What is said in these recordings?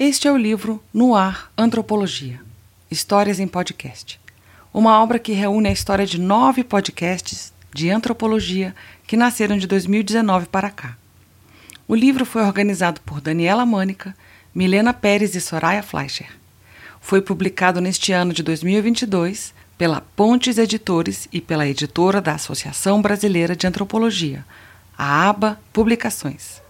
Este é o livro No Ar Antropologia Histórias em Podcast. Uma obra que reúne a história de nove podcasts de antropologia que nasceram de 2019 para cá. O livro foi organizado por Daniela Mânica, Milena Pérez e Soraya Fleischer. Foi publicado neste ano de 2022 pela Pontes Editores e pela editora da Associação Brasileira de Antropologia, a ABA Publicações.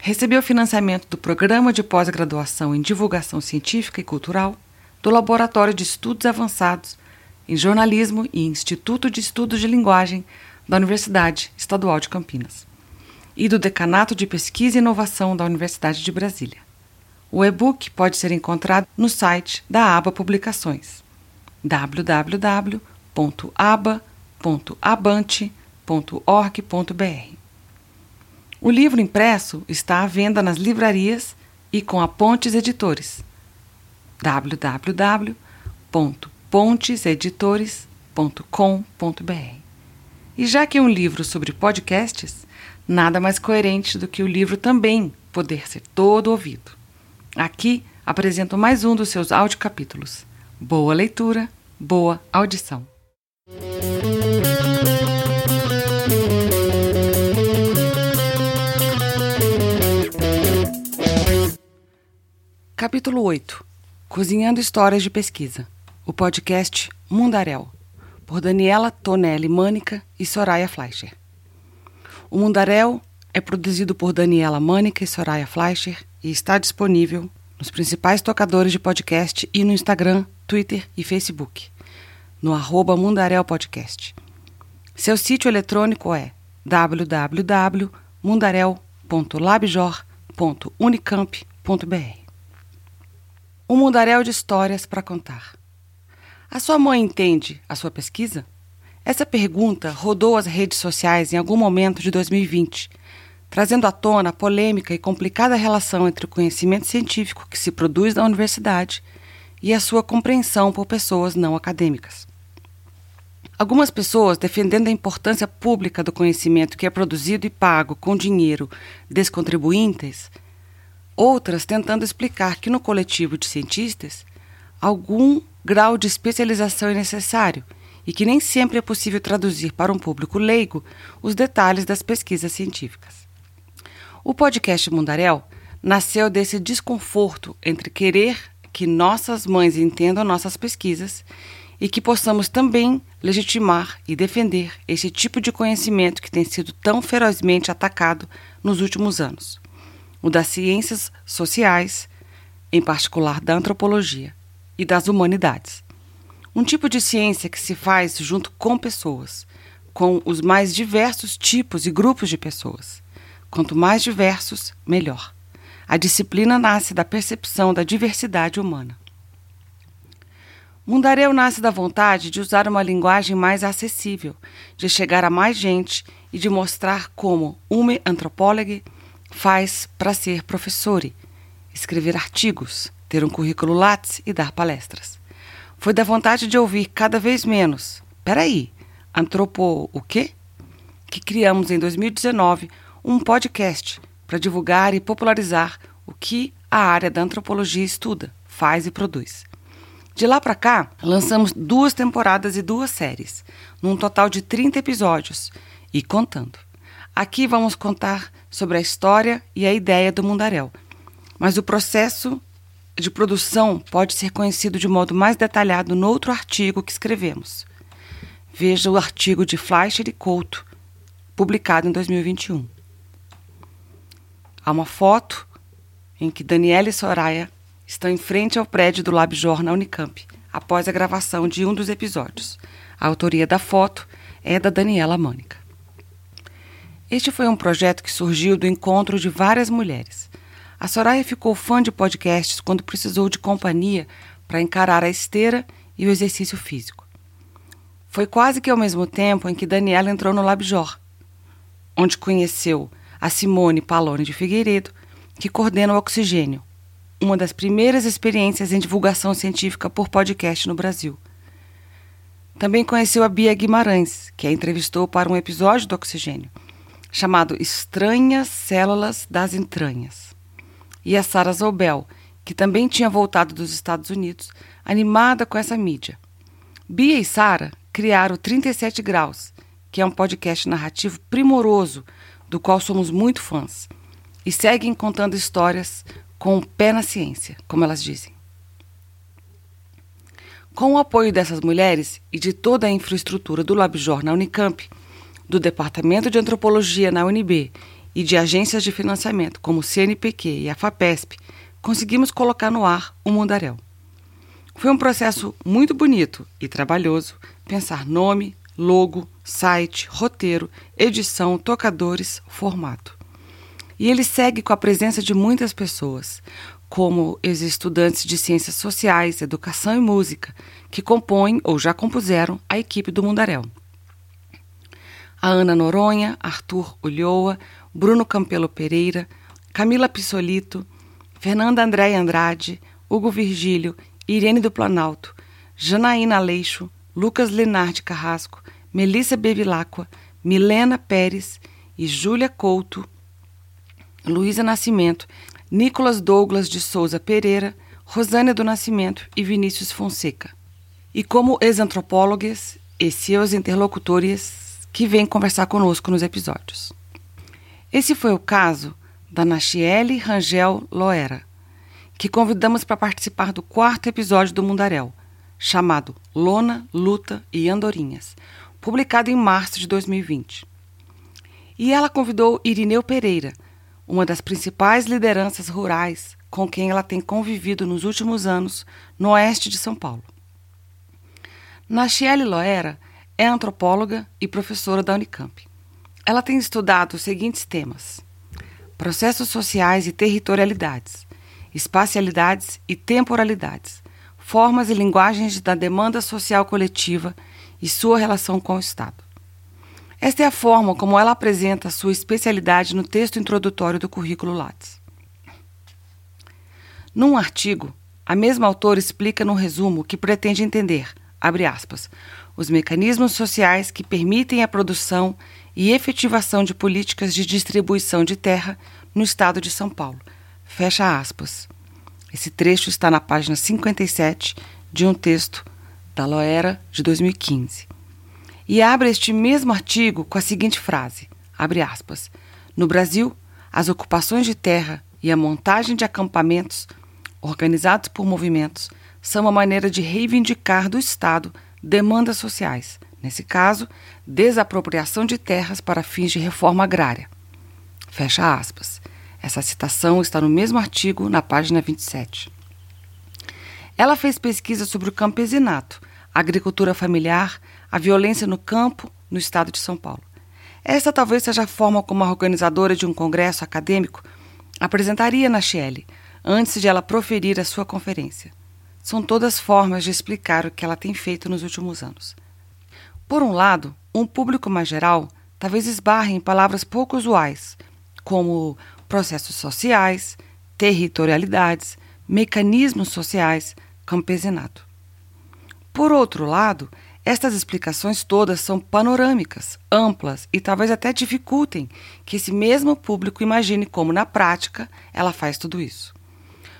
Recebeu financiamento do Programa de Pós-Graduação em Divulgação Científica e Cultural, do Laboratório de Estudos Avançados em Jornalismo e Instituto de Estudos de Linguagem da Universidade Estadual de Campinas e do Decanato de Pesquisa e Inovação da Universidade de Brasília. O e-book pode ser encontrado no site da ABA Publicações www.aba.abante.org.br. O livro impresso está à venda nas livrarias e com a Pontes Editores. www.ponteseditores.com.br. E já que é um livro sobre podcasts, nada mais coerente do que o livro também poder ser todo ouvido. Aqui apresento mais um dos seus audiocapítulos. Boa leitura, boa audição. Capítulo 8 Cozinhando Histórias de Pesquisa. O podcast Mundaréu, por Daniela Tonelli Mânica e Soraya Fleischer. O Mundaréu é produzido por Daniela Mânica e Soraya Fleischer e está disponível nos principais tocadores de podcast e no Instagram, Twitter e Facebook, no arroba Mundaréu Podcast. Seu sítio eletrônico é www.mundarel.labjor.unicamp.br um mundaréu de histórias para contar. A sua mãe entende a sua pesquisa? Essa pergunta rodou as redes sociais em algum momento de 2020, trazendo à tona a polêmica e complicada relação entre o conhecimento científico que se produz na universidade e a sua compreensão por pessoas não acadêmicas. Algumas pessoas, defendendo a importância pública do conhecimento que é produzido e pago com dinheiro dos contribuintes, outras tentando explicar que no coletivo de cientistas algum grau de especialização é necessário e que nem sempre é possível traduzir para um público leigo os detalhes das pesquisas científicas. O podcast Mundaréu nasceu desse desconforto entre querer que nossas mães entendam nossas pesquisas e que possamos também legitimar e defender esse tipo de conhecimento que tem sido tão ferozmente atacado nos últimos anos o das ciências sociais, em particular da antropologia, e das humanidades. Um tipo de ciência que se faz junto com pessoas, com os mais diversos tipos e grupos de pessoas. Quanto mais diversos, melhor. A disciplina nasce da percepção da diversidade humana. Mundaréu nasce da vontade de usar uma linguagem mais acessível, de chegar a mais gente e de mostrar como uma antropóloga faz para ser professor, escrever artigos, ter um currículo Lattes e dar palestras. Foi da vontade de ouvir cada vez menos. Peraí, antropo o quê? Que criamos em 2019 um podcast para divulgar e popularizar o que a área da antropologia estuda, faz e produz. De lá para cá, lançamos duas temporadas e duas séries, num total de 30 episódios, e contando. Aqui vamos contar sobre a história e a ideia do mundaréu, mas o processo de produção pode ser conhecido de modo mais detalhado no outro artigo que escrevemos. Veja o artigo de Fleischer e Couto, publicado em 2021. Há uma foto em que Daniela e Soraya estão em frente ao prédio do LabJor na Unicamp, após a gravação de um dos episódios. A autoria da foto é da Daniela Mânica. Este foi um projeto que surgiu do encontro de várias mulheres. A Soraya ficou fã de podcasts quando precisou de companhia para encarar a esteira e o exercício físico. Foi quase que ao mesmo tempo em que Daniela entrou no LabJor, onde conheceu a Simone Palone de Figueiredo, que coordena o Oxigênio, uma das primeiras experiências em divulgação científica por podcast no Brasil. Também conheceu a Bia Guimarães, que a entrevistou para um episódio do Oxigênio chamado Estranhas Células das Entranhas, e a Sara Zobel, que também tinha voltado dos Estados Unidos, animada com essa mídia. Bia e Sara criaram 37 Graus, que é um podcast narrativo primoroso, do qual somos muito fãs, e seguem contando histórias com o pé na ciência, como elas dizem. Com o apoio dessas mulheres e de toda a infraestrutura do LabJOR na Unicamp, do Departamento de Antropologia na UNB e de agências de financiamento como o CNPq e a FAPESP, conseguimos colocar no ar o Mundaréu. Foi um processo muito bonito e trabalhoso pensar nome, logo, site, roteiro, edição, tocadores, formato. E ele segue com a presença de muitas pessoas, como os estudantes de ciências sociais, educação e música, que compõem ou já compuseram a equipe do Mundaréu. A Ana Noronha, Arthur Ulloa, Bruno Campelo Pereira, Camila Pissolito, Fernanda Andréia Andrade, Hugo Virgílio, Irene do Planalto, Janaína Aleixo, Lucas Lenardi Carrasco, Melissa Bevilacqua, Milena Pérez e Júlia Couto, Luísa Nascimento Nicolas Douglas de Souza Pereira, Rosânia do Nascimento e Vinícius Fonseca. E como ex-antropólogos e seus interlocutores que vêm conversar conosco nos episódios. Esse foi o caso da Nachiele Rangel Loera, que convidamos para participar do quarto episódio do Mundaréu, chamado Lona, Luta e Andorinhas, publicado em março de 2020. E ela convidou Irineu Pereira, uma das principais lideranças rurais com quem ela tem convivido nos últimos anos no oeste de São Paulo. Nachiele Loera é antropóloga e professora da Unicamp. Ela tem estudado os seguintes temas: processos sociais e territorialidades, espacialidades e temporalidades, formas e linguagens da demanda social coletiva e sua relação com o Estado. Esta é a forma como ela apresenta sua especialidade no texto introdutório do currículo Lattes. Num artigo, a mesma autora explica no resumo que pretende entender, abre aspas, os mecanismos sociais que permitem a produção e efetivação de políticas de distribuição de terra no estado de São Paulo. Fecha aspas. Esse trecho está na página 57 de um texto da Loera de 2015 e abre este mesmo artigo com a seguinte frase: abre aspas. No Brasil, as ocupações de terra e a montagem de acampamentos organizados por movimentos são uma maneira de reivindicar do Estado demandas sociais, nesse caso, desapropriação de terras para fins de reforma agrária. Fecha aspas. Essa citação está no mesmo artigo, na página 27. Ela fez pesquisa sobre o campesinato, agricultura familiar, a violência no campo no estado de São Paulo. Esta talvez seja a forma como a organizadora de um congresso acadêmico apresentaria na Shelley, antes de ela proferir a sua conferência. São todas formas de explicar o que ela tem feito nos últimos anos. Por um lado, um público mais geral talvez esbarre em palavras pouco usuais, como processos sociais, territorialidades, mecanismos sociais, campesinato. Por outro lado, estas explicações todas são panorâmicas, amplas e talvez até dificultem que esse mesmo público imagine como, na prática, ela faz tudo isso.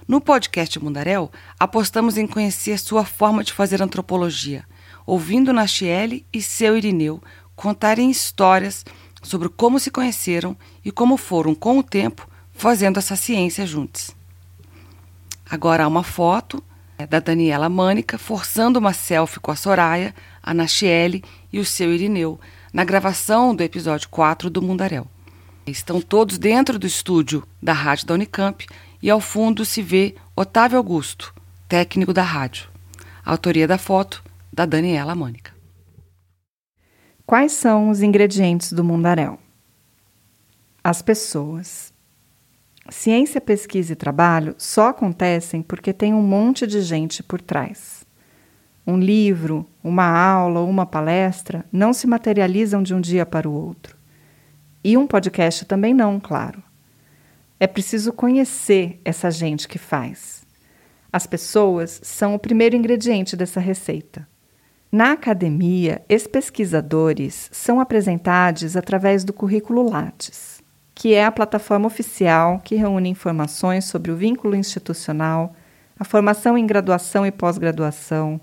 No podcast Mundaréu, apostamos em conhecer sua forma de fazer antropologia, ouvindo Nachiele e seu Irineu contarem histórias sobre como se conheceram e como foram, com o tempo, fazendo essa ciência juntos. Agora há uma foto é, da Daniela Mânica forçando uma selfie com a Soraya, a Nachiele e o seu Irineu na gravação do episódio 4 do Mundaréu. Estão todos dentro do estúdio da rádio da Unicamp e ao fundo se vê Otávio Augusto, técnico da rádio. autoria da foto da Daniela Mânica. Quais são os ingredientes do Mundaréu? As pessoas. Ciência, pesquisa e trabalho só acontecem porque tem um monte de gente por trás. Um livro, uma aula ou uma palestra não se materializam de um dia para o outro. E um podcast também não, claro. É preciso conhecer essa gente que faz. As pessoas são o primeiro ingrediente dessa receita. Na academia, os pesquisadores são apresentados através do currículo Lattes que é a plataforma oficial que reúne informações sobre o vínculo institucional, a formação em graduação e pós-graduação,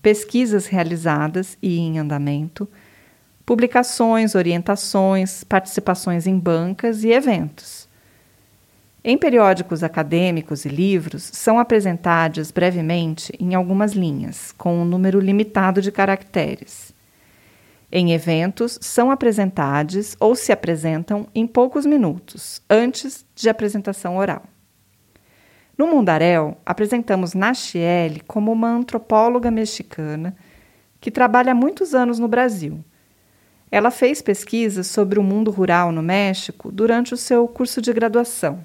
pesquisas realizadas e em andamento, publicações, orientações, participações em bancas e eventos. Em periódicos acadêmicos e livros, são apresentados brevemente em algumas linhas, com um número limitado de caracteres. Em eventos, são apresentados ou se apresentam em poucos minutos, antes de apresentação oral. No Mundaréu, apresentamos Nachiele como uma antropóloga mexicana que trabalha há muitos anos no Brasil. Ela fez pesquisas sobre o mundo rural no México durante o seu curso de graduação.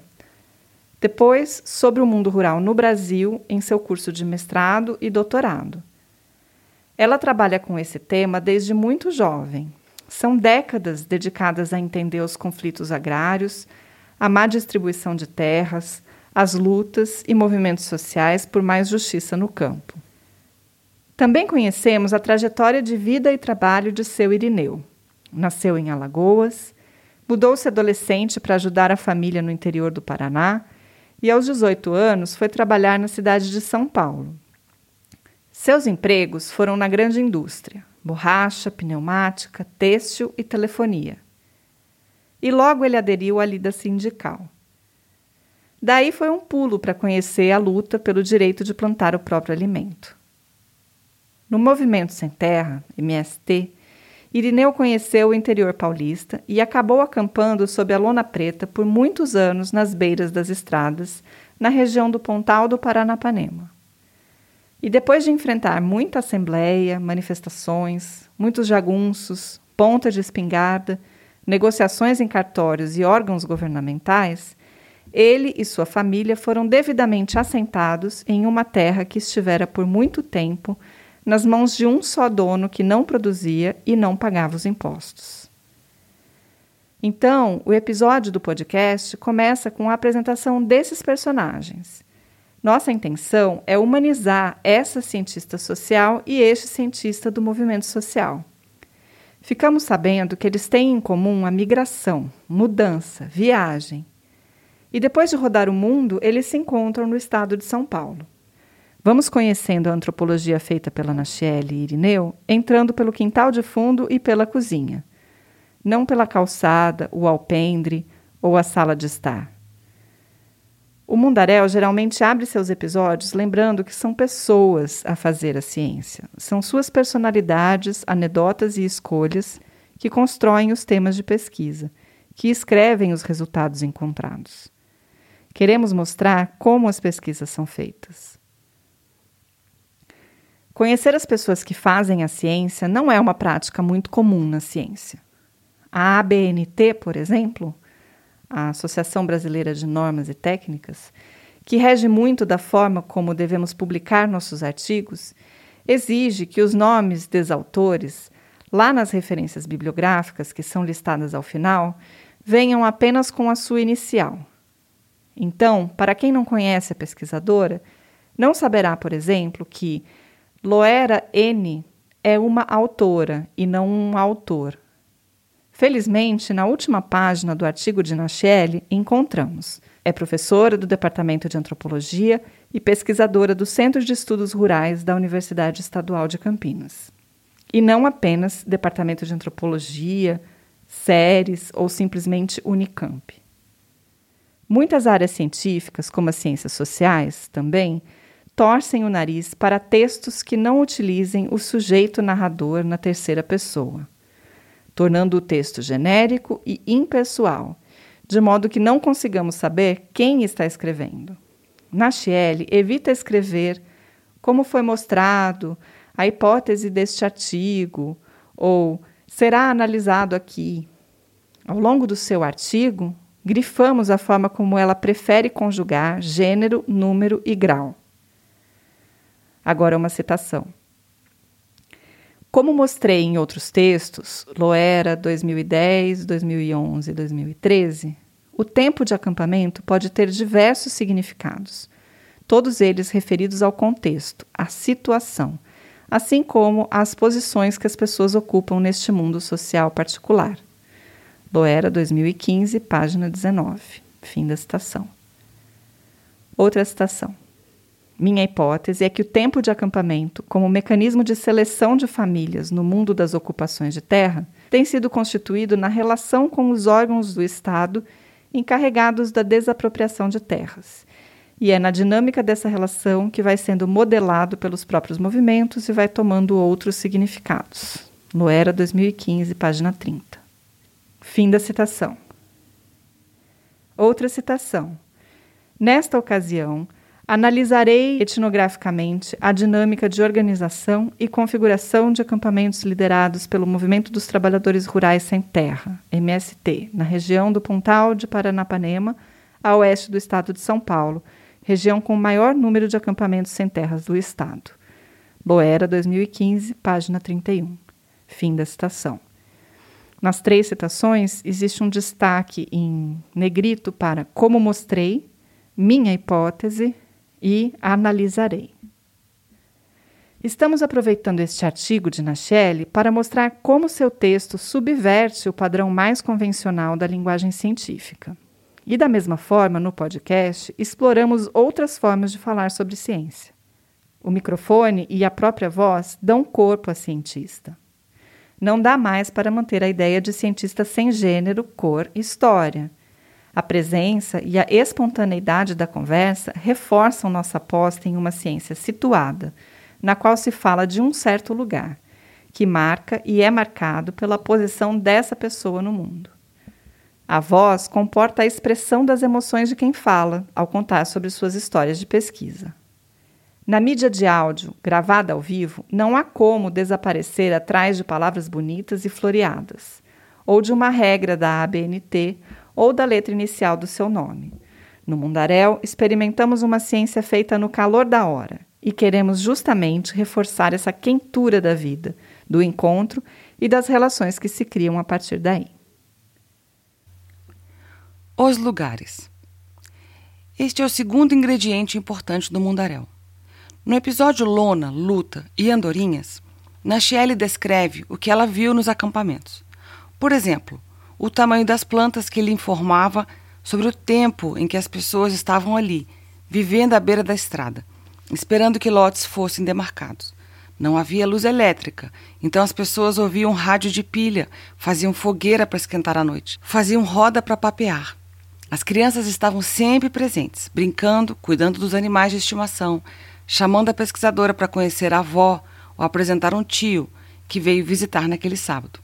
Depois, sobre o mundo rural no Brasil em seu curso de mestrado e doutorado. Ela trabalha com esse tema desde muito jovem. São décadas dedicadas a entender os conflitos agrários, a má distribuição de terras, as lutas e movimentos sociais por mais justiça no campo. Também conhecemos a trajetória de vida e trabalho de seu Irineu. Nasceu em Alagoas, mudou-se adolescente para ajudar a família no interior do Paraná e, aos 18 anos, foi trabalhar na cidade de São Paulo. Seus empregos foram na grande indústria: borracha, pneumática, têxtil e telefonia. E logo ele aderiu à lida sindical. Daí foi um pulo para conhecer a luta pelo direito de plantar o próprio alimento. No Movimento Sem Terra, MST, Irineu conheceu o interior paulista e acabou acampando sob a lona preta por muitos anos nas beiras das estradas, na região do Pontal do Paranapanema. E depois de enfrentar muita assembleia, manifestações, muitos jagunços, ponta de espingarda, negociações em cartórios e órgãos governamentais, ele e sua família foram devidamente assentados em uma terra que estivera por muito tempo nas mãos de um só dono que não produzia e não pagava os impostos. Então, o episódio do podcast começa com a apresentação desses personagens nossa intenção é humanizar essa cientista social e este cientista do movimento social. Ficamos sabendo que eles têm em comum a migração, mudança, viagem. E depois de rodar o mundo, eles se encontram no estado de São Paulo. Vamos conhecendo a antropologia feita pela Nachiele e Irineu, entrando pelo quintal de fundo e pela cozinha. Não pela calçada, o alpendre ou a sala de estar. O Mundaréu geralmente abre seus episódios lembrando que são pessoas a fazer a ciência. São suas personalidades, anedotas e escolhas que constroem os temas de pesquisa, que escrevem os resultados encontrados. Queremos mostrar como as pesquisas são feitas. Conhecer as pessoas que fazem a ciência não é uma prática muito comum na ciência. A ABNT, por exemplo, a Associação Brasileira de Normas e Técnicas, que rege muito da forma como devemos publicar nossos artigos, exige que os nomes dos autores, lá nas referências bibliográficas que são listadas ao final, venham apenas com a sua inicial. Então, para quem não conhece a pesquisadora, não saberá, por exemplo, que Loera N é uma autora e não um autor. Felizmente, na última página do artigo de Nachelle, encontramos. É professora do Departamento de Antropologia e pesquisadora do Centro de Estudos Rurais da Universidade Estadual de Campinas. E não apenas Departamento de Antropologia, SERES ou simplesmente Unicamp. Muitas áreas científicas, como as ciências sociais, também, torcem o nariz para textos que não utilizem o sujeito narrador na terceira pessoa tornando o texto genérico e impessoal, de modo que não consigamos saber quem está escrevendo. Nachiele evita escrever como foi mostrado, a hipótese deste artigo, ou será analisado aqui. Ao longo do seu artigo, grifamos a forma como ela prefere conjugar gênero, número e grau. Agora uma citação. Como mostrei em outros textos, Loera 2010, 2011 e 2013, o tempo de acampamento pode ter diversos significados, todos eles referidos ao contexto, à situação, assim como às posições que as pessoas ocupam neste mundo social particular. Loera 2015, página 19. Fim da citação. Outra citação. Minha hipótese é que o tempo de acampamento, como mecanismo de seleção de famílias no mundo das ocupações de terra, tem sido constituído na relação com os órgãos do Estado encarregados da desapropriação de terras. E é na dinâmica dessa relação que vai sendo modelado pelos próprios movimentos e vai tomando outros significados. Loera 2015, página 30. Fim da citação. Outra citação. Nesta ocasião, Analisarei etnograficamente a dinâmica de organização e configuração de acampamentos liderados pelo Movimento dos Trabalhadores Rurais Sem Terra, MST, na região do Pontal de Paranapanema, a oeste do estado de São Paulo, região com o maior número de acampamentos sem terras do estado. Loera, 2015, página 31. Fim da citação. Nas três citações, existe um destaque em negrito para como mostrei, minha hipótese e analisarei. Estamos aproveitando este artigo de Nachelle para mostrar como seu texto subverte o padrão mais convencional da linguagem científica. E da mesma forma, no podcast, exploramos outras formas de falar sobre ciência. O microfone e a própria voz dão corpo à cientista. Não dá mais para manter a ideia de cientista sem gênero, cor e história a presença e a espontaneidade da conversa reforçam nossa aposta em uma ciência situada, na qual se fala de um certo lugar, que marca e é marcado pela posição dessa pessoa no mundo. A voz comporta a expressão das emoções de quem fala ao contar sobre suas histórias de pesquisa. Na mídia de áudio, gravada ao vivo, não há como desaparecer atrás de palavras bonitas e floreadas, ou de uma regra da ABNT ou da letra inicial do seu nome. No Mundaréu, experimentamos uma ciência feita no calor da hora e queremos justamente reforçar essa quentura da vida, do encontro e das relações que se criam a partir daí. Os lugares. Este é o segundo ingrediente importante do Mundaréu. No episódio Lona, Luta e Andorinhas, Nachelle descreve o que ela viu nos acampamentos. Por exemplo, o tamanho das plantas que lhe informava sobre o tempo em que as pessoas estavam ali, vivendo à beira da estrada, esperando que lotes fossem demarcados. Não havia luz elétrica, então as pessoas ouviam rádio de pilha, faziam fogueira para esquentar a noite, faziam roda para papear. As crianças estavam sempre presentes, brincando, cuidando dos animais de estimação, chamando a pesquisadora para conhecer a avó ou apresentar um tio que veio visitar naquele sábado.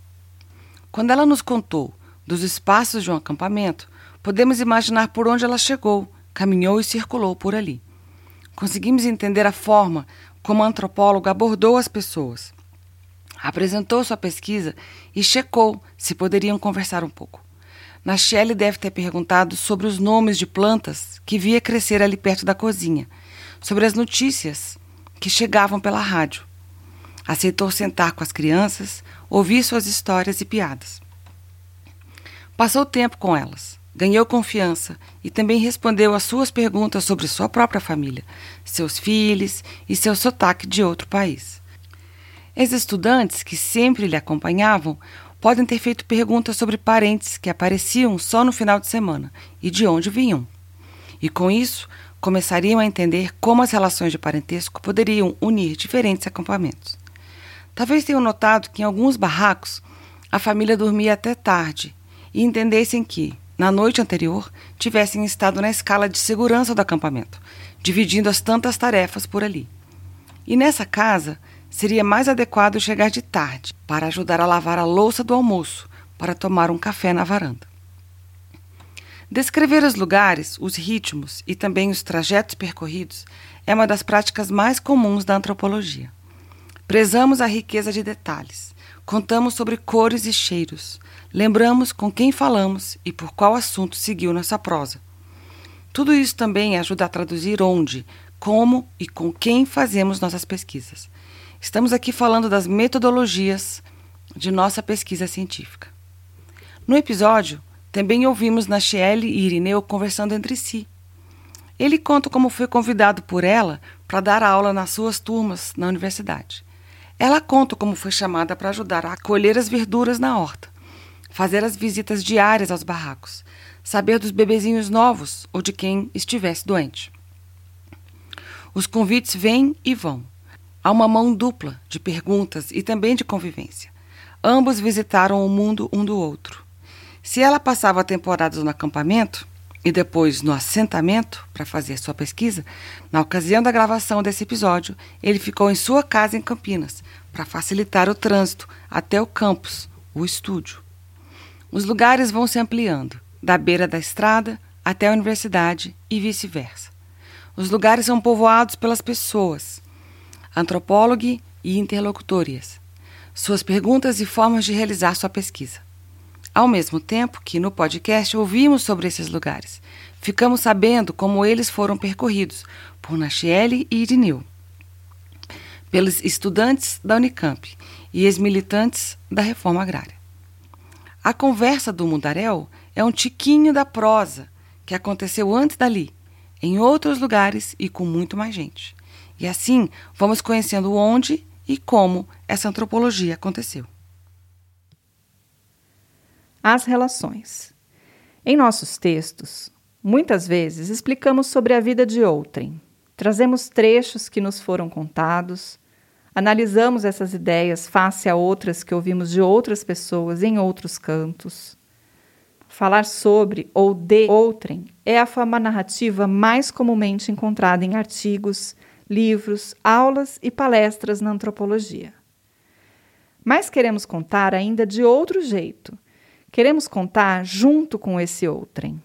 Quando ela nos contou dos espaços de um acampamento, podemos imaginar por onde ela chegou, caminhou e circulou por ali. Conseguimos entender a forma como a antropóloga abordou as pessoas. Apresentou sua pesquisa e checou se poderiam conversar um pouco. Nachelle deve ter perguntado sobre os nomes de plantas que via crescer ali perto da cozinha, sobre as notícias que chegavam pela rádio. Aceitou sentar com as crianças, ouvir suas histórias e piadas. Passou tempo com elas, ganhou confiança e também respondeu às suas perguntas sobre sua própria família, seus filhos e seu sotaque de outro país. Os estudantes que sempre lhe acompanhavam podem ter feito perguntas sobre parentes que apareciam só no final de semana e de onde vinham. E com isso, começariam a entender como as relações de parentesco poderiam unir diferentes acampamentos. Talvez tenham notado que em alguns barracos a família dormia até tarde e entendessem que, na noite anterior, tivessem estado na escala de segurança do acampamento, dividindo as tantas tarefas por ali. E nessa casa, seria mais adequado chegar de tarde para ajudar a lavar a louça do almoço, para tomar um café na varanda. Descrever os lugares, os ritmos e também os trajetos percorridos é uma das práticas mais comuns da antropologia. Prezamos a riqueza de detalhes, contamos sobre cores e cheiros, Lembramos com quem falamos e por qual assunto seguiu nossa prosa. Tudo isso também ajuda a traduzir onde, como e com quem fazemos nossas pesquisas. Estamos aqui falando das metodologias de nossa pesquisa científica. No episódio, também ouvimos Nachiele e Irineu conversando entre si. Ele conta como foi convidado por ela para dar aula nas suas turmas na universidade. Ela conta como foi chamada para ajudar a colher as verduras na horta fazer as visitas diárias aos barracos, saber dos bebezinhos novos ou de quem estivesse doente. Os convites vêm e vão. Há uma mão dupla de perguntas e também de convivência. Ambos visitaram o mundo um do outro. Se ela passava temporadas no acampamento e depois no assentamento para fazer sua pesquisa, na ocasião da gravação desse episódio, ele ficou em sua casa em Campinas para facilitar o trânsito até o campus, o estúdio. Os lugares vão se ampliando, da beira da estrada até a universidade e vice-versa. Os lugares são povoados pelas pessoas, antropólogo e interlocutores, suas perguntas e formas de realizar sua pesquisa. Ao mesmo tempo que no podcast ouvimos sobre esses lugares, ficamos sabendo como eles foram percorridos por Nachiele e Irineu, pelos estudantes da Unicamp e ex-militantes da reforma agrária. A conversa do Mundaréu é um tiquinho da prosa que aconteceu antes dali, em outros lugares e com muito mais gente. E assim vamos conhecendo onde e como essa antropologia aconteceu. As relações. Em nossos textos, muitas vezes explicamos sobre a vida de outrem. Trazemos trechos que nos foram contados, Analisamos essas ideias face a outras que ouvimos de outras pessoas em outros cantos. Falar sobre ou de outrem é a forma narrativa mais comumente encontrada em artigos, livros, aulas e palestras na antropologia. Mas queremos contar ainda de outro jeito. Queremos contar junto com esse outrem.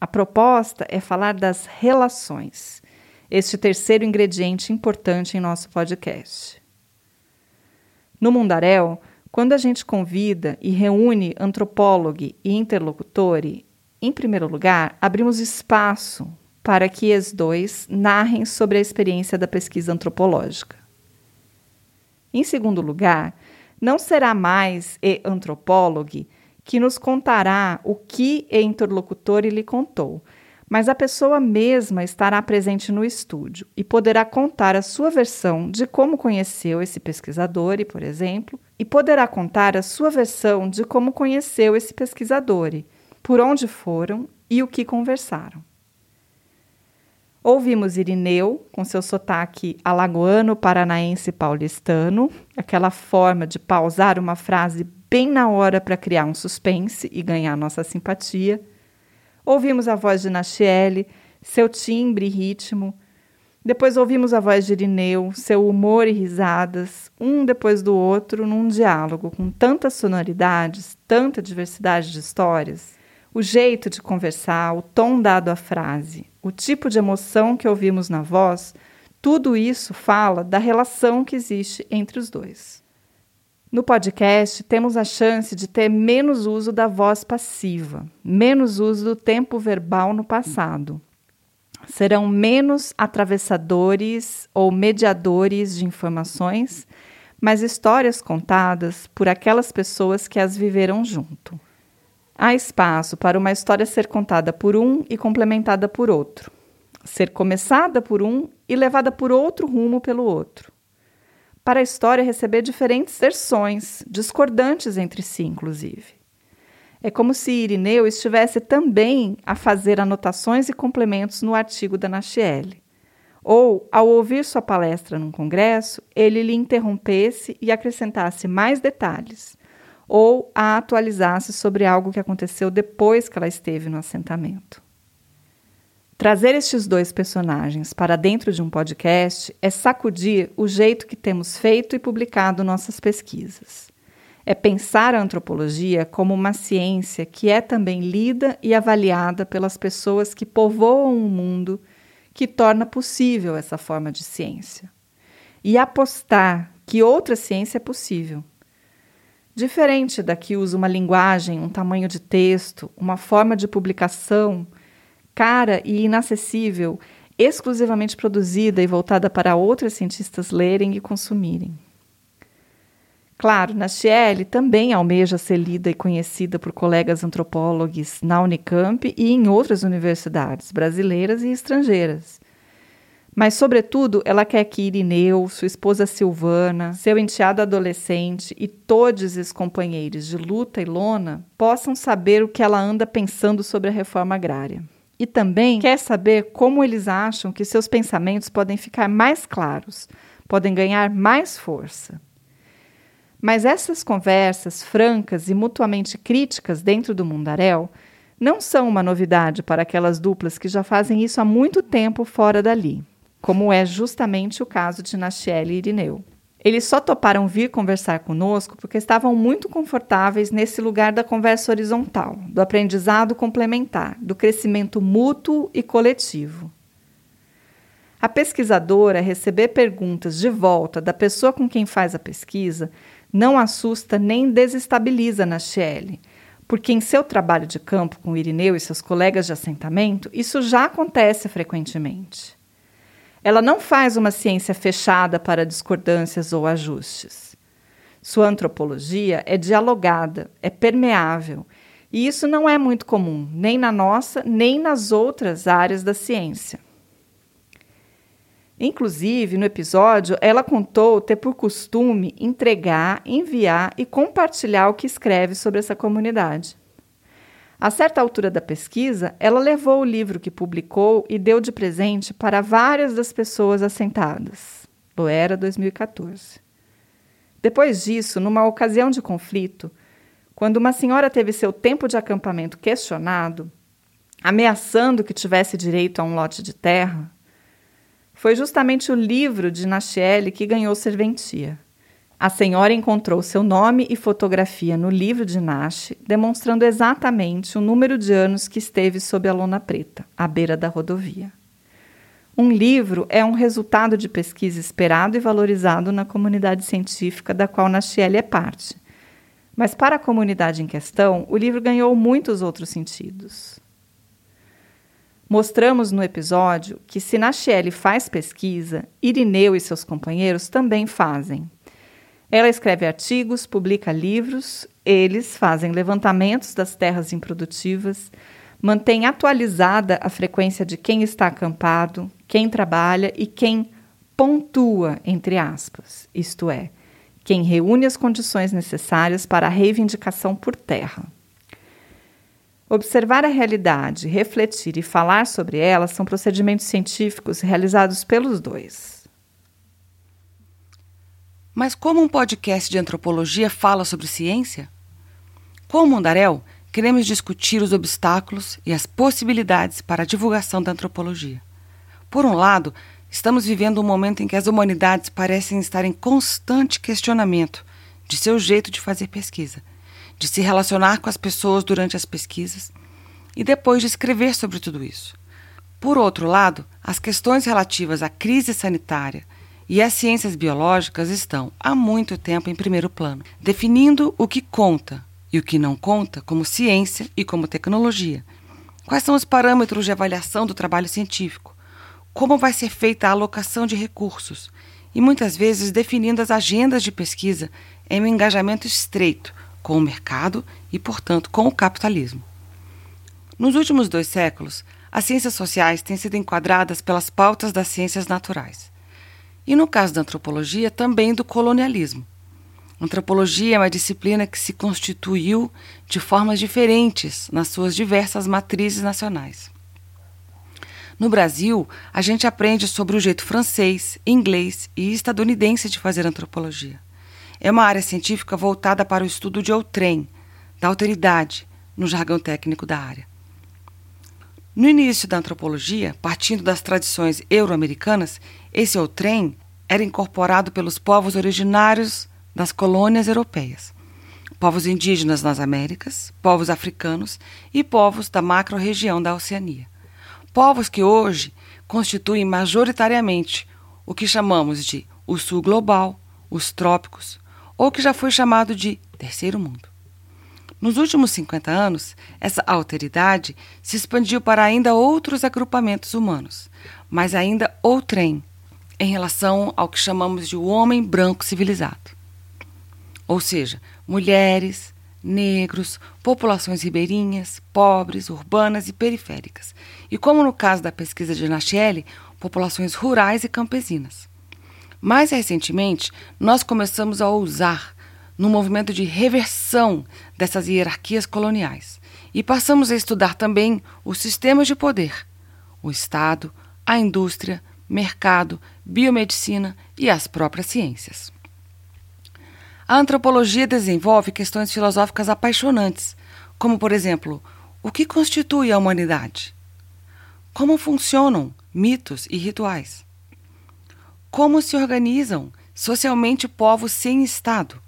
A proposta é falar das relações, este terceiro ingrediente importante em nosso podcast. No Mundaréu, quando a gente convida e reúne antropólogo e interlocutore, em primeiro lugar, abrimos espaço para que os dois narrem sobre a experiência da pesquisa antropológica. Em segundo lugar, não será mais e antropólogo que nos contará o que o interlocutor lhe contou, mas a pessoa mesma estará presente no estúdio e poderá contar a sua versão de como conheceu esse pesquisador, por exemplo, e poderá contar a sua versão de como conheceu esse pesquisador, por onde foram e o que conversaram. Ouvimos Irineu, com seu sotaque alagoano, paranaense paulistano, aquela forma de pausar uma frase bem na hora para criar um suspense e ganhar nossa simpatia. Ouvimos a voz de Nachiele, seu timbre e ritmo. Depois ouvimos a voz de Irineu, seu humor e risadas, um depois do outro, num diálogo com tantas sonoridades, tanta diversidade de histórias. O jeito de conversar, o tom dado à frase, o tipo de emoção que ouvimos na voz, tudo isso fala da relação que existe entre os dois. No podcast, temos a chance de ter menos uso da voz passiva, menos uso do tempo verbal no passado. Serão menos atravessadores ou mediadores de informações, mas histórias contadas por aquelas pessoas que as viveram junto. Há espaço para uma história ser contada por um e complementada por outro, ser começada por um e levada por outro rumo pelo outro para a história receber diferentes versões, discordantes entre si, inclusive. É como se Irineu estivesse também a fazer anotações e complementos no artigo da Nachiele. Ou, ao ouvir sua palestra num congresso, ele lhe interrompesse e acrescentasse mais detalhes, ou a atualizasse sobre algo que aconteceu depois que ela esteve no assentamento. Trazer estes dois personagens para dentro de um podcast é sacudir o jeito que temos feito e publicado nossas pesquisas. É pensar a antropologia como uma ciência que é também lida e avaliada pelas pessoas que povoam o mundo que torna possível essa forma de ciência. E apostar que outra ciência é possível. Diferente da que usa uma linguagem, um tamanho de texto, uma forma de publicação cara e inacessível, exclusivamente produzida e voltada para outros cientistas lerem e consumirem. Claro, Nachiele também almeja ser lida e conhecida por colegas antropólogos na Unicamp e em outras universidades brasileiras e estrangeiras. Mas, sobretudo, ela quer que Irineu, sua esposa Silvana, seu enteado adolescente e todos os companheiros de luta e lona possam saber o que ela anda pensando sobre a reforma agrária. E também quer saber como eles acham que seus pensamentos podem ficar mais claros, podem ganhar mais força. Mas essas conversas francas e mutuamente críticas dentro do mundaréu não são uma novidade para aquelas duplas que já fazem isso há muito tempo fora dali, como é justamente o caso de Nachiele e Irineu. Eles só toparam vir conversar conosco porque estavam muito confortáveis nesse lugar da conversa horizontal, do aprendizado complementar, do crescimento mútuo e coletivo. A pesquisadora receber perguntas de volta da pessoa com quem faz a pesquisa não assusta nem desestabiliza na Shelley, porque em seu trabalho de campo com Irineu e seus colegas de assentamento, isso já acontece frequentemente. Ela não faz uma ciência fechada para discordâncias ou ajustes. Sua antropologia é dialogada, é permeável, e isso não é muito comum, nem na nossa, nem nas outras áreas da ciência. Inclusive, no episódio, ela contou ter por costume entregar, enviar e compartilhar o que escreve sobre essa comunidade. A certa altura da pesquisa, ela levou o livro que publicou e deu de presente para várias das pessoas assentadas. Loera 2014. Depois disso, numa ocasião de conflito, quando uma senhora teve seu tempo de acampamento questionado, ameaçando que tivesse direito a um lote de terra, foi justamente o livro de Nachiele que ganhou serventia. A senhora encontrou seu nome e fotografia no livro de Nash, demonstrando exatamente o número de anos que esteve sob a lona preta, à beira da rodovia. Um livro é um resultado de pesquisa esperado e valorizado na comunidade científica da qual Nachiele é parte. Mas para a comunidade em questão, o livro ganhou muitos outros sentidos. Mostramos no episódio que se Nachiele faz pesquisa, Irineu e seus companheiros também fazem. Ela escreve artigos, publica livros, eles fazem levantamentos das terras improdutivas, mantém atualizada a frequência de quem está acampado, quem trabalha e quem pontua, entre aspas, isto é, quem reúne as condições necessárias para a reivindicação por terra. Observar a realidade, refletir e falar sobre ela são procedimentos científicos realizados pelos dois. Mas como um podcast de antropologia fala sobre ciência? Com o Mundaréu, queremos discutir os obstáculos e as possibilidades para a divulgação da antropologia. Por um lado, estamos vivendo um momento em que as humanidades parecem estar em constante questionamento de seu jeito de fazer pesquisa de se relacionar com as pessoas durante as pesquisas e depois de escrever sobre tudo isso. Por outro lado, as questões relativas à crise sanitária e às ciências biológicas estão há muito tempo em primeiro plano, definindo o que conta e o que não conta como ciência e como tecnologia. Quais são os parâmetros de avaliação do trabalho científico? Como vai ser feita a alocação de recursos? E muitas vezes definindo as agendas de pesquisa em um engajamento estreito com o mercado e, portanto, com o capitalismo. Nos últimos dois séculos, as ciências sociais têm sido enquadradas pelas pautas das ciências naturais. E no caso da antropologia, também do colonialismo. Antropologia é uma disciplina que se constituiu de formas diferentes nas suas diversas matrizes nacionais. No Brasil, a gente aprende sobre o jeito francês, inglês e estadunidense de fazer antropologia. É uma área científica voltada para o estudo de outrem, da alteridade, no jargão técnico da área. No início da antropologia, partindo das tradições euro-americanas, esse outrem era incorporado pelos povos originários das colônias europeias, povos indígenas nas Américas, povos africanos e povos da macro-região da Oceania. Povos que hoje constituem majoritariamente o que chamamos de o Sul Global, os trópicos, ou que já foi chamado de Terceiro Mundo. Nos últimos 50 anos, essa alteridade se expandiu para ainda outros agrupamentos humanos, mas ainda outrem, em relação ao que chamamos de o homem branco civilizado. Ou seja, mulheres, negros, populações ribeirinhas, pobres, urbanas e periféricas. E como no caso da pesquisa de Nachelle, populações rurais e campesinas. Mais recentemente, nós começamos a ousar no movimento de reversão dessas hierarquias coloniais e passamos a estudar também os sistemas de poder, o Estado, a indústria, mercado, biomedicina e as próprias ciências. A antropologia desenvolve questões filosóficas apaixonantes, como, por exemplo, o que constitui a humanidade? Como funcionam mitos e rituais? Como se organizam socialmente povos sem Estado?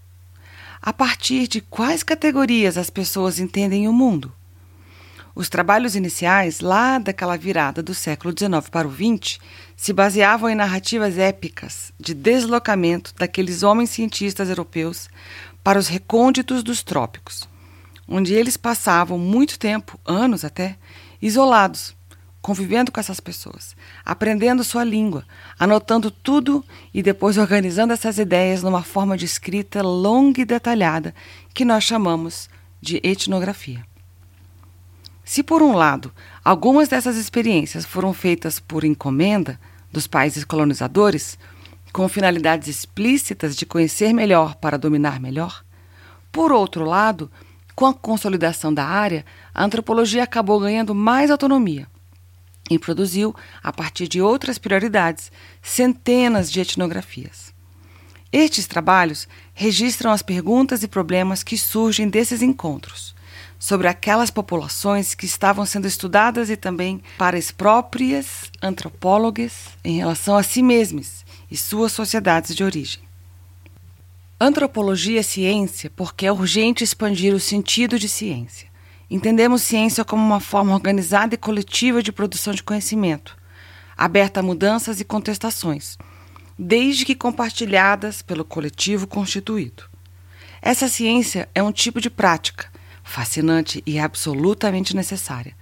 A partir de quais categorias as pessoas entendem o mundo? Os trabalhos iniciais, lá daquela virada do século XIX para o XX, se baseavam em narrativas épicas de deslocamento daqueles homens cientistas europeus para os recônditos dos trópicos, onde eles passavam muito tempo, anos até, isolados, convivendo com essas pessoas, aprendendo sua língua, anotando tudo e depois organizando essas ideias numa forma de escrita longa e detalhada que nós chamamos de etnografia. Se, por um lado, algumas dessas experiências foram feitas por encomenda dos países colonizadores, com finalidades explícitas de conhecer melhor para dominar melhor, por outro lado, com a consolidação da área, a antropologia acabou ganhando mais autonomia e produziu, a partir de outras prioridades, centenas de etnografias. Estes trabalhos registram as perguntas e problemas que surgem desses encontros sobre aquelas populações que estavam sendo estudadas e também para as próprias antropólogas em relação a si mesmas e suas sociedades de origem. Antropologia é ciência porque é urgente expandir o sentido de ciência. Entendemos ciência como uma forma organizada e coletiva de produção de conhecimento, aberta a mudanças e contestações, desde que compartilhadas pelo coletivo constituído. Essa ciência é um tipo de prática fascinante e absolutamente necessária,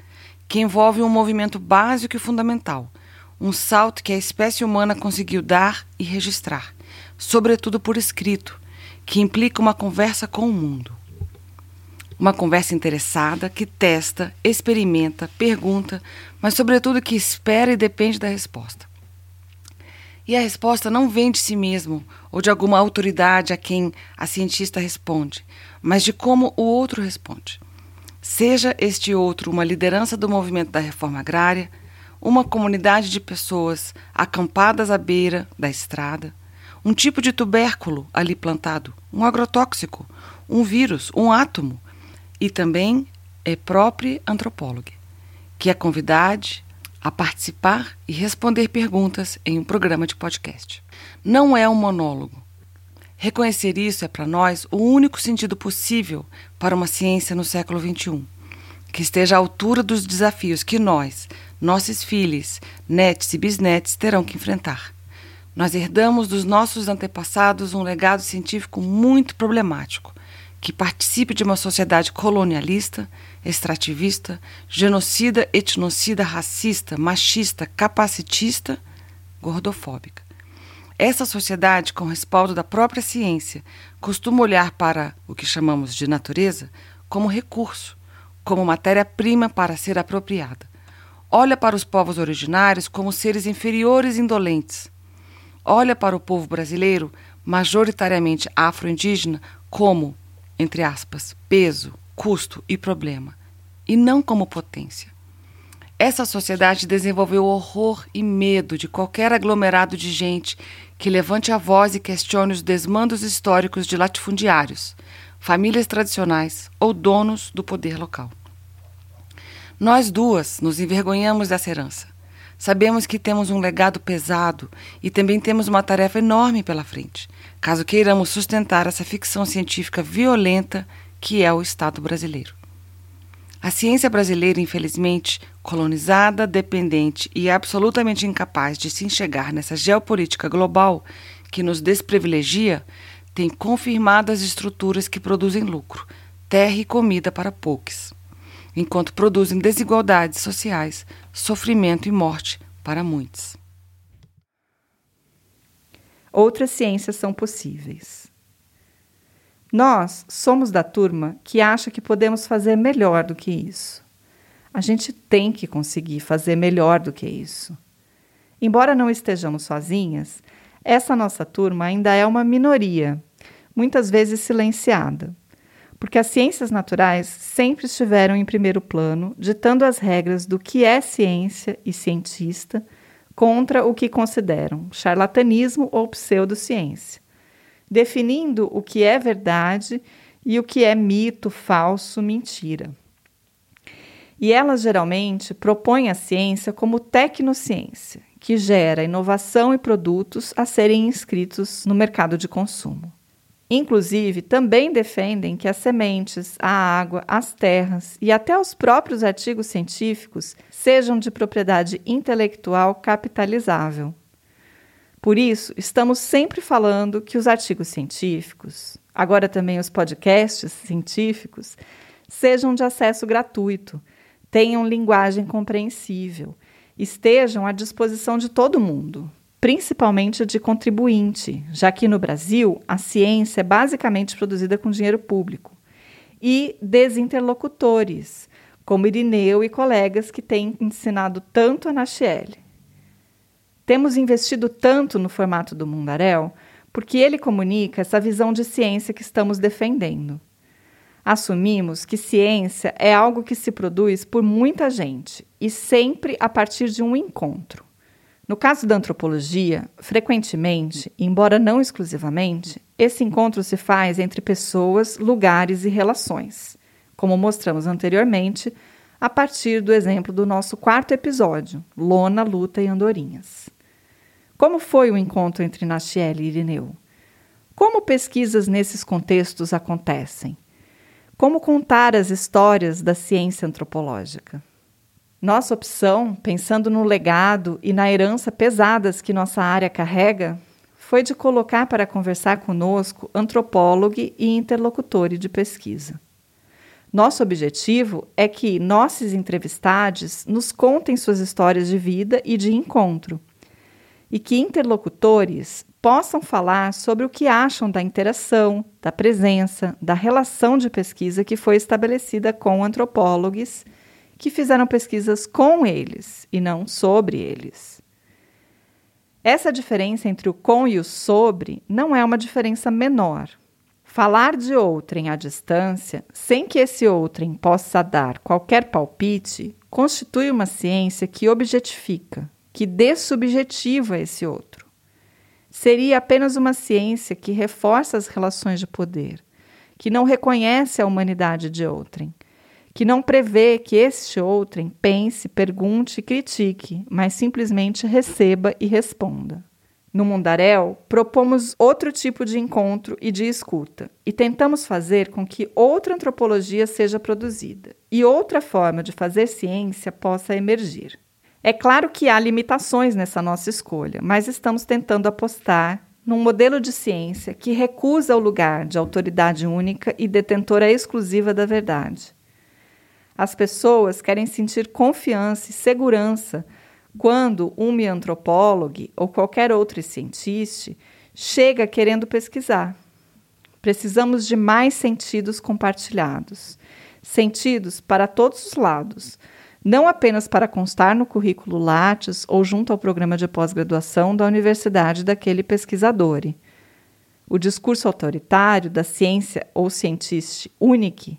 que envolve um movimento básico e fundamental, um salto que a espécie humana conseguiu dar e registrar, sobretudo por escrito, que implica uma conversa com o mundo. Uma conversa interessada que testa, experimenta, pergunta, mas, sobretudo, que espera e depende da resposta. E a resposta não vem de si mesmo ou de alguma autoridade a quem a cientista responde, mas de como o outro responde. Seja este outro uma liderança do movimento da reforma agrária, uma comunidade de pessoas acampadas à beira da estrada, um tipo de tubérculo ali plantado, um agrotóxico, um vírus, um átomo, e também é própria antropóloga, que é convidada a participar e responder perguntas em um programa de podcast. Não é um monólogo, Reconhecer isso é para nós o único sentido possível para uma ciência no século XXI, que esteja à altura dos desafios que nós, nossos filhos, netos e bisnetos terão que enfrentar. Nós herdamos dos nossos antepassados um legado científico muito problemático, que participe de uma sociedade colonialista, extrativista, genocida, etnocida, racista, machista, capacitista, gordofóbica. Essa sociedade, com respaldo da própria ciência, costuma olhar para o que chamamos de natureza como recurso, como matéria-prima para ser apropriada. Olha para os povos originários como seres inferiores e indolentes. Olha para o povo brasileiro, majoritariamente afro-indígena, como, entre aspas, peso, custo e problema, e não como potência. Essa sociedade desenvolveu horror e medo de qualquer aglomerado de gente que levante a voz e questione os desmandos históricos de latifundiários, famílias tradicionais ou donos do poder local. Nós duas nos envergonhamos dessa herança. Sabemos que temos um legado pesado e também temos uma tarefa enorme pela frente, caso queiramos sustentar essa ficção científica violenta que é o Estado brasileiro. A ciência brasileira, infelizmente, colonizada, dependente e absolutamente incapaz de se enxergar nessa geopolítica global que nos desprivilegia, tem confirmado as estruturas que produzem lucro, terra e comida para poucos, enquanto produzem desigualdades sociais, sofrimento e morte para muitos. Outras ciências são possíveis. Nós somos da turma que acha que podemos fazer melhor do que isso. A gente tem que conseguir fazer melhor do que isso. Embora não estejamos sozinhas, essa nossa turma ainda é uma minoria, muitas vezes silenciada. porque as ciências naturais sempre estiveram em primeiro plano, ditando as regras do que é ciência e cientista contra o que consideram charlatanismo ou pseudociência, definindo o que é verdade e o que é mito, falso, mentira. E elas geralmente propõem a ciência como tecnociência, que gera inovação e produtos a serem inscritos no mercado de consumo. Inclusive, também defendem que as sementes, a água, as terras e até os próprios artigos científicos sejam de propriedade intelectual capitalizável. Por isso, estamos sempre falando que os artigos científicos, agora também os podcasts científicos, sejam de acesso gratuito, tenham linguagem compreensível, estejam à disposição de todo mundo, principalmente de contribuinte, já que no Brasil a ciência é basicamente produzida com dinheiro público, e desinterlocutores, como Irineu e colegas que têm ensinado tanto a Nachiele. Temos investido tanto no formato do Mundaréu porque ele comunica essa visão de ciência que estamos defendendo. Assumimos que ciência é algo que se produz por muita gente e sempre a partir de um encontro. No caso da antropologia, frequentemente, embora não exclusivamente, esse encontro se faz entre pessoas, lugares e relações, como mostramos anteriormente a partir do exemplo do nosso quarto episódio, Lona, Luta e Andorinhas. Como foi o encontro entre Nachiel e Irineu? Como pesquisas nesses contextos acontecem? Como contar as histórias da ciência antropológica? Nossa opção, pensando no legado e na herança pesadas que nossa área carrega, foi de colocar para conversar conosco antropólogo e interlocutor de pesquisa. Nosso objetivo é que nossos entrevistados nos contem suas histórias de vida e de encontro, e que interlocutores possam falar sobre o que acham da interação, da presença, da relação de pesquisa que foi estabelecida com antropólogos que fizeram pesquisas com eles e não sobre eles. Essa diferença entre o com e o sobre não é uma diferença menor. Falar de outrem à distância, sem que esse outrem possa dar qualquer palpite, constitui uma ciência que objetifica, que dessubjetiva esse outro. Seria apenas uma ciência que reforça as relações de poder, que não reconhece a humanidade de outrem, que não prevê que este outrem pense, pergunte e critique, mas simplesmente receba e responda. No Mundaréu, propomos outro tipo de encontro e de escuta, e tentamos fazer com que outra antropologia seja produzida e outra forma de fazer ciência possa emergir. É claro que há limitações nessa nossa escolha, mas estamos tentando apostar num modelo de ciência que recusa o lugar de autoridade única e detentora exclusiva da verdade as pessoas querem sentir confiança e segurança quando um antropólogo ou qualquer outro cientista chega querendo pesquisar. Precisamos de mais sentidos compartilhados, sentidos para todos os lados, não apenas para constar no currículo Lattes ou junto ao programa de pós-graduação da universidade daquele pesquisador. O discurso autoritário da ciência ou cientista único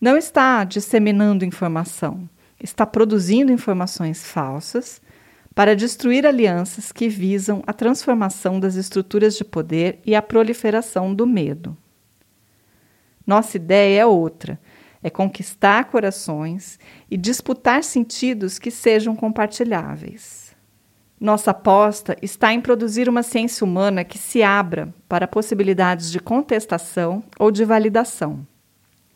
não está disseminando informação, está produzindo informações falsas para destruir alianças que visam a transformação das estruturas de poder e a proliferação do medo. Nossa ideia é outra: é conquistar corações e disputar sentidos que sejam compartilháveis. Nossa aposta está em produzir uma ciência humana que se abra para possibilidades de contestação ou de validação.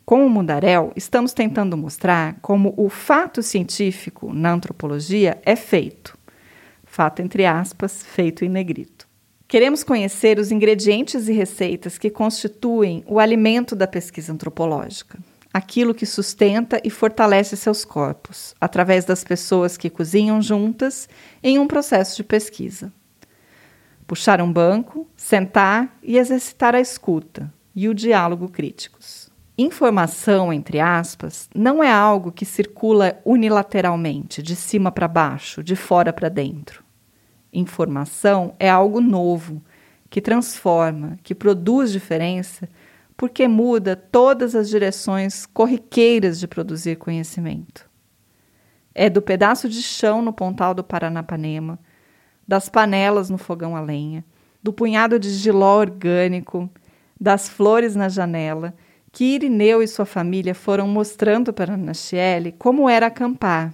Com o Mundaréu, estamos tentando mostrar como o fato científico na antropologia é feito. Fato entre aspas, feito em negrito. Queremos conhecer os ingredientes e receitas que constituem o alimento da pesquisa antropológica, aquilo que sustenta e fortalece seus corpos, através das pessoas que cozinham juntas em um processo de pesquisa. Puxar um banco, sentar e exercitar a escuta e o diálogo críticos. Informação, entre aspas, não é algo que circula unilateralmente, de cima para baixo, de fora para dentro. Informação é algo novo, que transforma, que produz diferença porque muda todas as direções corriqueiras de produzir conhecimento. É do pedaço de chão no pontal do Paranapanema, das panelas no fogão a lenha, do punhado de giló orgânico, das flores na janela, que Irineu e sua família foram mostrando para Nachiele como era acampar,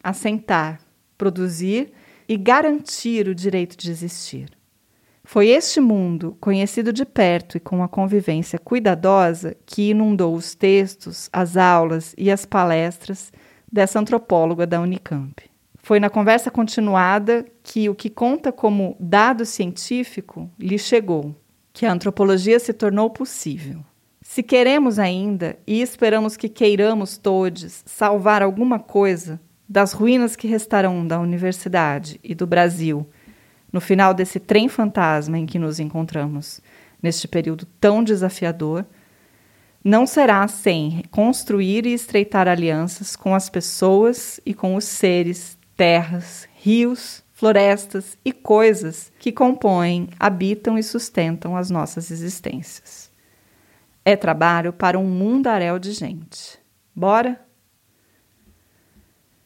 assentar, produzir e garantir o direito de existir. Foi este mundo, conhecido de perto e com a convivência cuidadosa, que inundou os textos, as aulas e as palestras dessa antropóloga da Unicamp. Foi na conversa continuada que o que conta como dado científico lhe chegou, que a antropologia se tornou possível. Se queremos ainda, e esperamos que queiramos todos, salvar alguma coisa das ruínas que restarão da universidade e do Brasil no final desse trem fantasma em que nos encontramos, neste período tão desafiador, não será sem construir e estreitar alianças com as pessoas e com os seres, terras, rios, florestas e coisas que compõem, habitam e sustentam as nossas existências. É trabalho para um mundaréu de gente. Bora?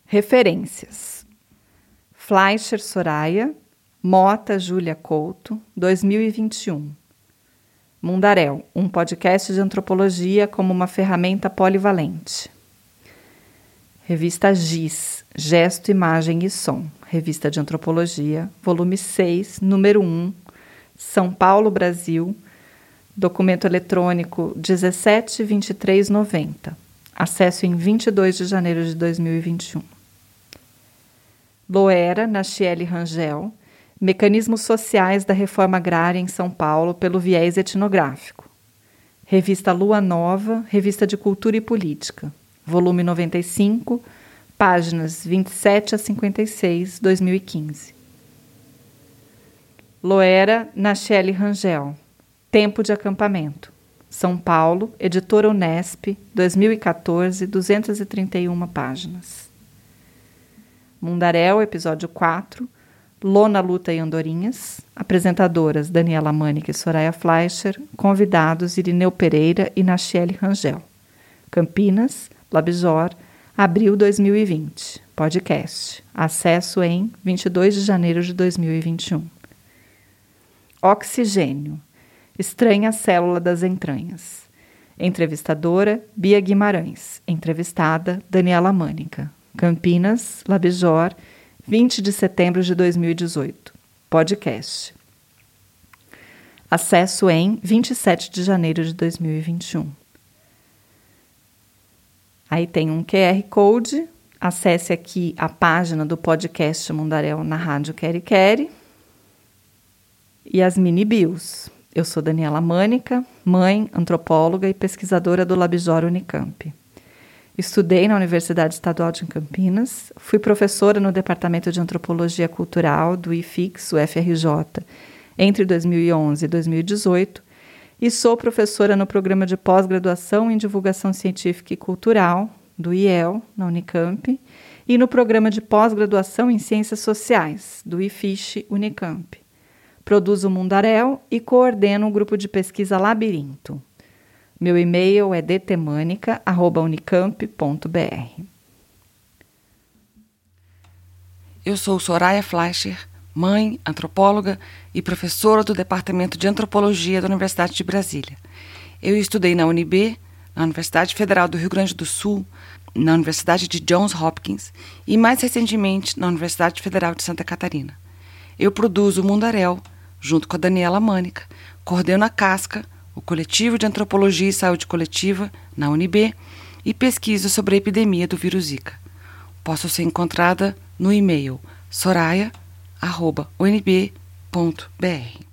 Referências: Fleischer Soraya, Mota Júlia Couto, 2021. Mundaréu, um podcast de antropologia como uma ferramenta polivalente. Revista GIS, Gesto, Imagem e Som, Revista de Antropologia, volume 6, número 1, São Paulo, Brasil, documento eletrônico 172390. Acesso em 22 de janeiro de 2021. Loera, Nachiele Rangel, Mecanismos Sociais da Reforma Agrária em São Paulo pelo viés etnográfico. Revista Lua Nova, Revista de Cultura e Política, volume 95, páginas 27 a 56, 2015. Loera Nachelle Rangel, Tempo de Acampamento. São Paulo, Editora Unesp, 2014, 231 páginas. Mundaréu, episódio 4, Lona Luta e Andorinhas, apresentadoras Daniela Mânica e Soraya Fleischer, convidados Irineu Pereira e Nachiele Rangel. Campinas, Labjor, abril 2020. Podcast. Acesso em 22 de janeiro de 2021. Oxigênio. Estranha célula das entranhas. Entrevistadora Bia Guimarães. Entrevistada Daniela Mânica. Campinas, Labjor, 20 de setembro de 2018. Podcast. Acesso em 27 de janeiro de 2021. Aí tem um QR Code. Acesse aqui a página do podcast Mundaréu na Rádio Quere Quere. E as mini bios. Eu sou Daniela Mânica, mãe, antropóloga e pesquisadora do Labjor Unicamp. Estudei na Universidade Estadual de Campinas, fui professora no Departamento de Antropologia Cultural do IFIX, UFRJ, entre 2011 e 2018, e sou professora no programa de pós-graduação em Divulgação Científica e Cultural, do IEL, na Unicamp, e no programa de pós-graduação em Ciências Sociais, do IFISH Unicamp. Produzo o Mundaréu e coordeno o grupo de pesquisa Labirinto. Meu e-mail é detemanica.unicamp.br. Eu sou Soraya Fleischer, mãe, antropóloga e professora do Departamento de Antropologia da Universidade de Brasília. Eu estudei na UNB, na Universidade Federal do Rio Grande do Sul, na Universidade de Johns Hopkins e, mais recentemente, na Universidade Federal de Santa Catarina. Eu produzo o Mundaréu, junto com a Daniela Mânica, coordeno a Casca, o Coletivo de Antropologia e Saúde Coletiva, na UNB, e pesquisa sobre a epidemia do vírus Zika. Posso ser encontrada no e-mail soraya.unb.br.